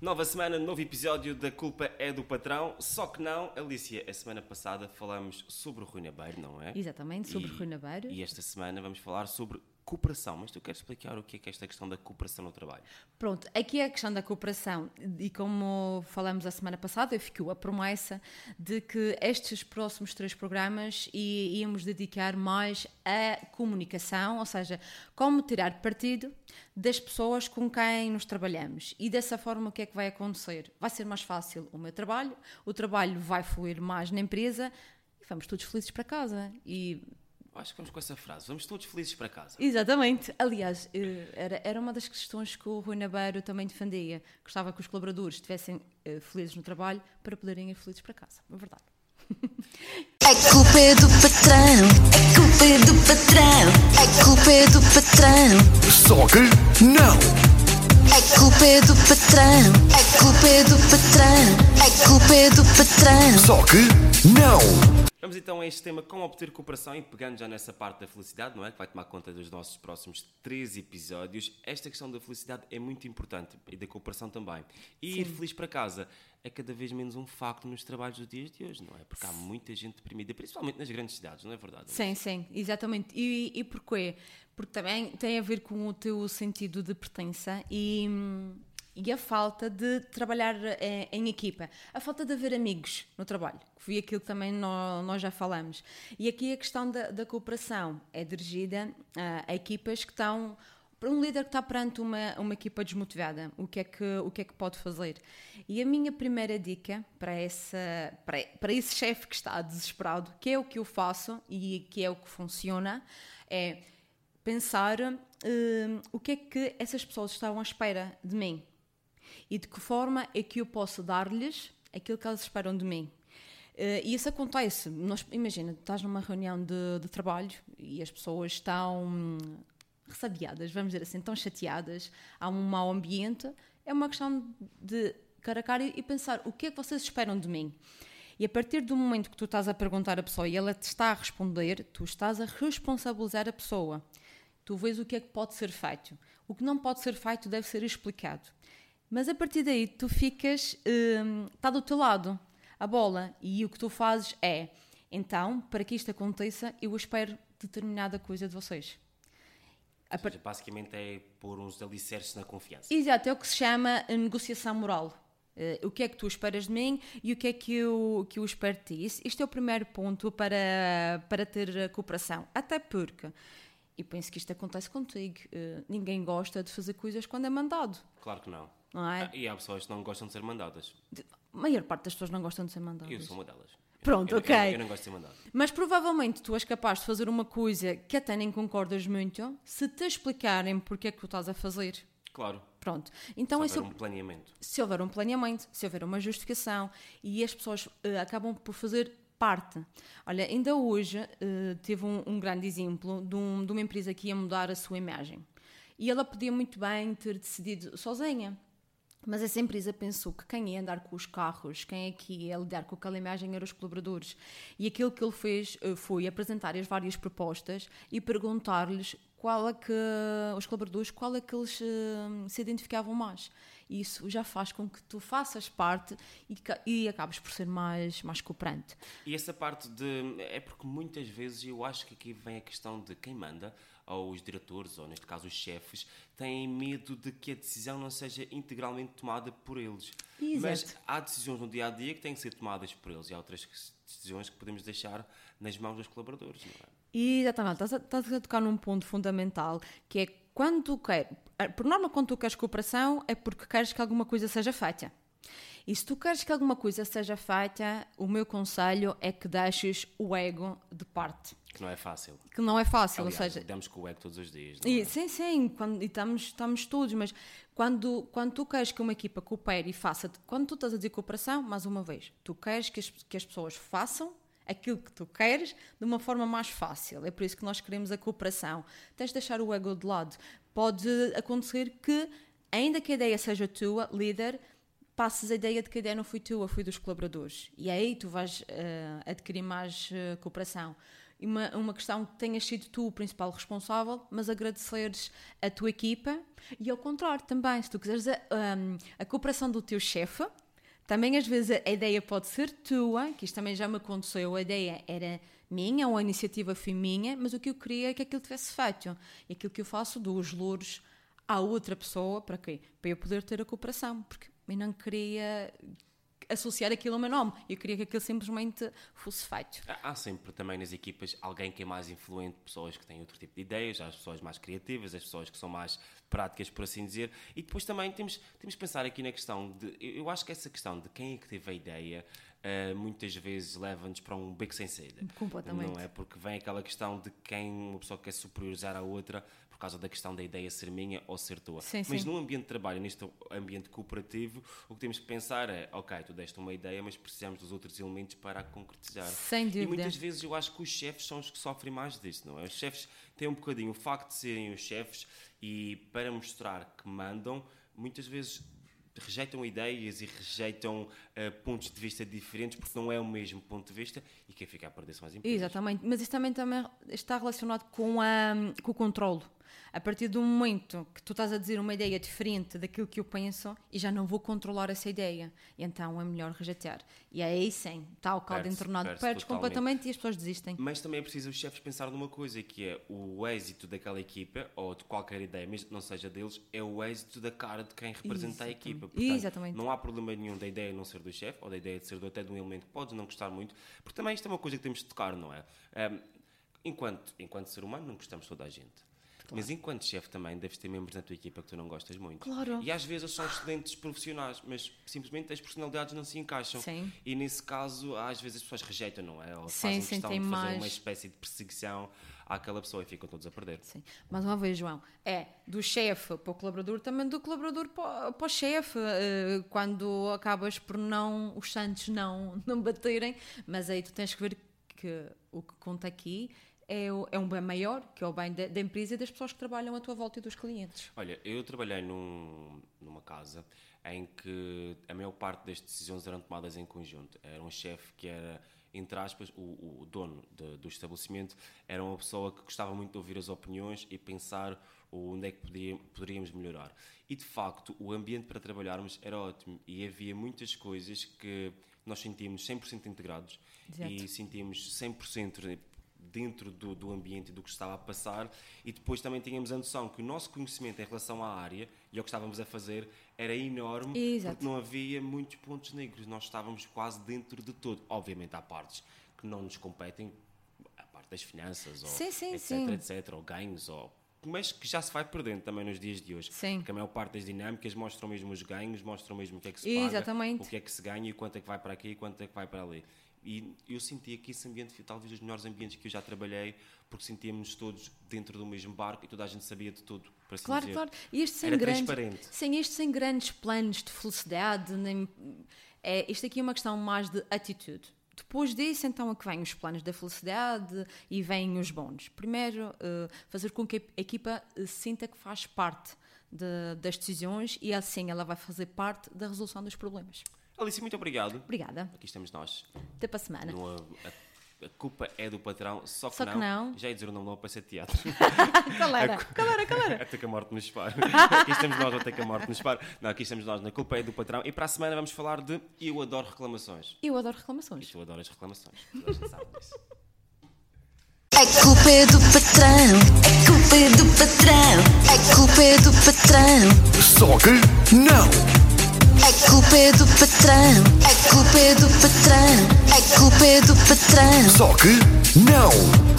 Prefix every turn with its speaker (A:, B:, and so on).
A: Nova semana, novo episódio da Culpa é do Patrão. Só que não, Alicia, a semana passada falamos sobre o Rui Nabeiro, não é?
B: Exatamente, sobre
A: E-
B: Rui Nabeiro.
A: E esta semana vamos falar sobre cooperação. Mas tu queres explicar o que é, que é esta questão da cooperação no trabalho?
B: Pronto, aqui é a questão da cooperação. E como falamos a semana passada, ficou a promessa de que estes próximos três programas íamos dedicar mais à comunicação, ou seja, como tirar partido das pessoas com quem nos trabalhamos. E dessa forma, o que é que vai acontecer? Vai ser mais fácil o meu trabalho, o trabalho vai fluir mais na empresa e vamos todos felizes para casa. E
A: Eu Acho que vamos com essa frase. Vamos todos felizes para casa.
B: Exatamente. Aliás, eh, era, era uma das questões que o Rui Nabeiro também defendia. Gostava que os colaboradores estivessem eh, felizes no trabalho para poderem ir felizes para casa. É verdade.
C: É culpa é do patrão, é culpa é do patrão, é culpa é do patrão,
D: Só que não!
C: é culpa é do patrão, é culpa é do patrão, é culpa é do patrão.
D: Só que não!
A: Vamos então a este tema como obter cooperação e pegando já nessa parte da felicidade, não é? Que vai tomar conta dos nossos próximos três episódios. Esta questão da felicidade é muito importante e da cooperação também. E ir feliz para casa é cada vez menos um facto nos trabalhos dos dias de hoje, não é? Porque há muita gente deprimida, principalmente nas grandes cidades, não é verdade?
B: Sim, sim, exatamente. E, e porquê? Porque também tem a ver com o teu sentido de pertença e, hum, e a falta de trabalhar eh, em equipa. A falta de haver amigos no trabalho, que foi aquilo que também nó- nós, já falamos. E aqui a questão da, da cooperação é dirigida ah, a equipas que estão para um líder que está perante uma, uma equipa desmotivada, o que, é que, o que é que pode fazer? E a minha primeira dica para, essa, para, para esse chefe que está desesperado, que é o que eu faço e que é o que funciona, é pensar hum, o que é que essas pessoas estavam à espera de mim e de que forma é que eu posso dar-lhes aquilo que elas esperam de mim. Eh, e isso acontece. Nós, imagina, estás numa reunião de, de trabalho e as pessoas estão hum, ressabiadas, vamos dizer assim, estão chateadas, há um mau ambiente. É uma questão de cara a cara e pensar o que é que vocês esperam de mim. E a partir do momento que tu estás a perguntar à pessoa e ela te está a responder, tu estás a responsabilizar a pessoa. Tu vês o que é que pode ser feito. O que não pode ser feito deve ser explicado. Mas a partir daí tu ficas. hum, está do teu lado a bola. E o que tu fazes é. Então, para que isto aconteça, eu espero determinada coisa de vocês. A
A: Ou seja, basicamente é pôr uns alicerces na confiança.
B: Exato, é o que se chama a negociação moral. Eh, o que é que tu esperas de mim e o que é que eu, que eu espero de ti. Isto é o primeiro ponto para, para ter cooperação. Até porque, e penso que isto acontece contigo, eh, ninguém gosta de fazer coisas quando é mandado,
A: Claro que não.
B: Não é?
A: Ah, E há pessoas que não gostam de ser mandadas.
B: A maior parte das pessoas não gostam de ser mandadas.
A: Eu sou uma delas.
B: Pronto,
A: Eu- eu-
B: ok.
A: Eu, não gosto de ser mandado.
B: Mas provavelmente tu és capaz de fazer uma coisa que até nem concordas muito se te explicarem porque é que tu estás a fazer.
A: Claro.
B: Pronto. Então
A: Se houver
B: o-
A: um planeamento.
B: se houver um planeamento, se houver uma justificação e as pessoas eh, acabam por fazer parte. Olha, ainda hoje eh, teve um, um grande exemplo de, um- de uma empresa que ia mudar a sua imagem. E ela podia muito bem ter decidido sozinha. Mas essa empresa pensou que quem ia andar com os carros, quem é que ia lidar com aquela imagem eram os colaboradores. E aquilo que ele fez eh, foi apresentar as várias propostas e perguntar-lhes qual é que os colaboradores, qual é que eles eh, se identificavam mais. Isso já faz com que tu faças parte e, e acabes por ser mais, mais cooperante.
A: E essa parte de. É porque muitas vezes eu acho que aqui vem a questão de quem manda, ou os diretores, ou neste caso os chefes, têm medo de que a decisão não seja integralmente tomada por eles.
B: Exato.
A: Mas há decisões no dia a dia que têm que ser tomadas por eles e há outras decisões que podemos deixar nas mãos dos colaboradores. Não é?
B: Exatamente, estás a, estás a tocar num ponto fundamental que é quando tu queres, por norma, quando tu queres cooperação é porque queres que alguma coisa seja feita. E se tu queres que alguma coisa seja feita, o meu conselho é que deixes o ego de parte.
A: Que não é fácil.
B: Que não é fácil,
A: Aliás,
B: ou seja,
A: lidamos com o ego todos os dias. Não
B: e,
A: é?
B: sim, sim, quando, e estamos, estamos todos, mas quando, quando tu queres que uma equipa coopere e faça, quando tu estás a dizer cooperação, mais uma vez, tu queres que as, que as pessoas façam aquilo que tu queres de uma forma mais fácil. É por isso que nós queremos a cooperação. Tens de deixar o ego de lado. Pode acontecer que, ainda que a ideia seja tua, líder, passes a ideia de que a ideia não foi tua, foi dos colaboradores. E aí tu vais eh, adquirir mais eh, cooperação. Uma, uma questão que tenhas sido tu o principal responsável, mas agradeceres a tua equipa e ao contrário também, se tu quiseres a, um, a cooperação do teu chefe, também às vezes a ideia pode ser tua, que isto também já me aconteceu, a ideia era minha, ou a iniciativa foi minha, mas o que eu queria é que aquilo tivesse feito. E aquilo que eu faço, dou os louros à outra pessoa, para quê? Para eu poder ter a cooperação, porque eu não queria associar aquilo ao meu nome, eu queria que aquilo simplesmente fosse feito.
A: Há- sempre também nas equipas alguém que é mais influente, pessoas que têm outro tipo de ideias, as pessoas mais criativas, as pessoas que são mais práticas, por assim dizer, e depois também temos, temos que pensar aqui na questão de. Eu acho que essa questão de quem é que teve a ideia. Eh, muitas vezes leva-nos para um beco sem saída.
B: Completamente.
A: Não é? Porque vem aquela questão de quem uma pessoa quer superiorizar a outra por causa da questão da ideia ser minha ou ser tua.
B: Sim,
A: Mas
B: sim.
A: num ambiente de trabalho, neste ambiente cooperativo, o que temos que pensar é: ok, tu deste uma ideia, mas precisamos dos outros elementos para a concretizar.
B: Sem
A: E
B: dúvida.
A: muitas vezes eu acho que os chefes são os que sofrem mais disso, não é? Os chefes têm um bocadinho o facto de serem os chefes e para mostrar que mandam, muitas vezes rejeitam ideias e rejeitam eh, pontos de vista diferentes porque não é o mesmo ponto de vista e quem fica a perder são as empresas.
B: Exatamente, mas isso também, também está relacionado com, a, com o controlo. A partir do momento que tu estás a dizer uma ideia diferente daquilo que eu penso e já não vou controlar essa ideia, então é melhor rejeitar. E aí sim, está o caldo
A: Perde-se,
B: entornado, perdes
A: totalmente.
B: completamente e as pessoas desistem.
A: Mas também é preciso os chefes pensar numa coisa, que é o êxito daquela equipa, ou de qualquer ideia, mesmo que não seja deles, é o êxito da cara de quem representa a
B: Exatamente.
A: equipa. Portanto,
B: Exatamente.
A: não há problema nenhum da ideia não ser do chefe, ou da ideia de ser do, até de um elemento que podes não gostar muito, porque também isto é uma coisa que temos de tocar, não é? Ahm, enquanto, enquanto ser humano, não gostamos toda a gente. Mas enquanto chefe também deves ter membros na tua equipa que tu não gostas muito.
B: Claro.
A: E às vezes são excelentes profissionais, mas simplesmente as personalidades não se encaixam.
B: Sim.
A: E nesse caso, às vezes as pessoas rejeitam, não é? Ou
B: Sim,
A: fazem
B: sim,
A: questão de fazer
B: mais-
A: uma espécie de perseguição àquela pessoa e ficam todos a perder.
B: Sim. Mais uma vez, João, é do chefe para o colaborador, também do colaborador para, para o chefe, eh, quando acabas por não, os santos não, não baterem, mas aí tu tens que ver que o que conta aqui é, é um bem maior, que é o bem da, da empresa e das pessoas que trabalham à tua volta e dos clientes.
A: Olha, eu trabalhei num- numa casa em que a maior parte das decisões eram tomadas em conjunto. Era um chefe que era, entre aspas, o, o dono de- do estabelecimento, era uma pessoa que gostava muito de ouvir as opiniões e pensar onde é que poderíamos melhorar. E de facto, o ambiente para trabalharmos era ótimo e havia muitas coisas que nós sentíamos 100% integrados
B: Exato.
A: e sentíamos 100% dentro do, do ambiente e do que estava a passar e depois também tínhamos a noção que o nosso conhecimento em relação à área e ao que estávamos a fazer era enorme
B: Exato.
A: porque não havia muitos pontos negros, nós estávamos quase dentro de tudo. Obviamente há partes que não nos competem, a parte das finanças, ou
B: Sim, sim,
A: etc,
B: sim.
A: etc, ou ganhos, ou mas que já se vai perdendo também nos dias de hoje.
B: Sim.
A: Porque a maior parte das dinâmicas mostram mesmo os ganhos, mostram mesmo o que é que se
B: Exatamente.
A: paga, o que é que se ganha e quanto é que vai para aqui e quanto é que vai para ali. E eu sentia que esse ambiente foi talvez dos melhores ambientes que eu já trabalhei, porque sentíamos todos dentro do mesmo barco e toda a gente sabia de tudo. Para assim
B: Claro,
A: dizer.
B: claro. E isto sem
A: Era
B: grandes,
A: transparente.
B: sem isto sem grandes planos de felicidade, nem, é, isto aqui é uma questão mais de atitude. Depois disso, então, é que vêm os planos da felicidade e vêm os bónus. Primeiro, eh, fazer com que a equipa eh, sinta que faz parte de- das decisões e assim ela vai fazer parte da resolução dos problemas.
A: Alice, muito obrigado.
B: Obrigada.
A: Aqui estamos nós.
B: Até para a semana.
A: No, a, a culpa é do patrão, só que,
B: Só que
A: não,
B: não.
A: Já ia dizer o nome não para ser teatro.
B: Galera, galera, galera.
A: Até que a morte nos separe. Aqui estamos nós, até que a morte nos separe. Não, aqui estamos nós, na culpa é do patrão. E para a semana vamos falar de Eu adoro reclamações.
B: Eu adoro
A: E
B: reclamações.
A: tu adoras reclamações. Toda a gente sabe disso.
C: É culpa é do patrão, é culpa é do patrão, é culpa é do patrão,
D: Só que não.
C: É culpa é do patrão, é culpa é do patrão, é culpa é do patrão.
D: Só que não.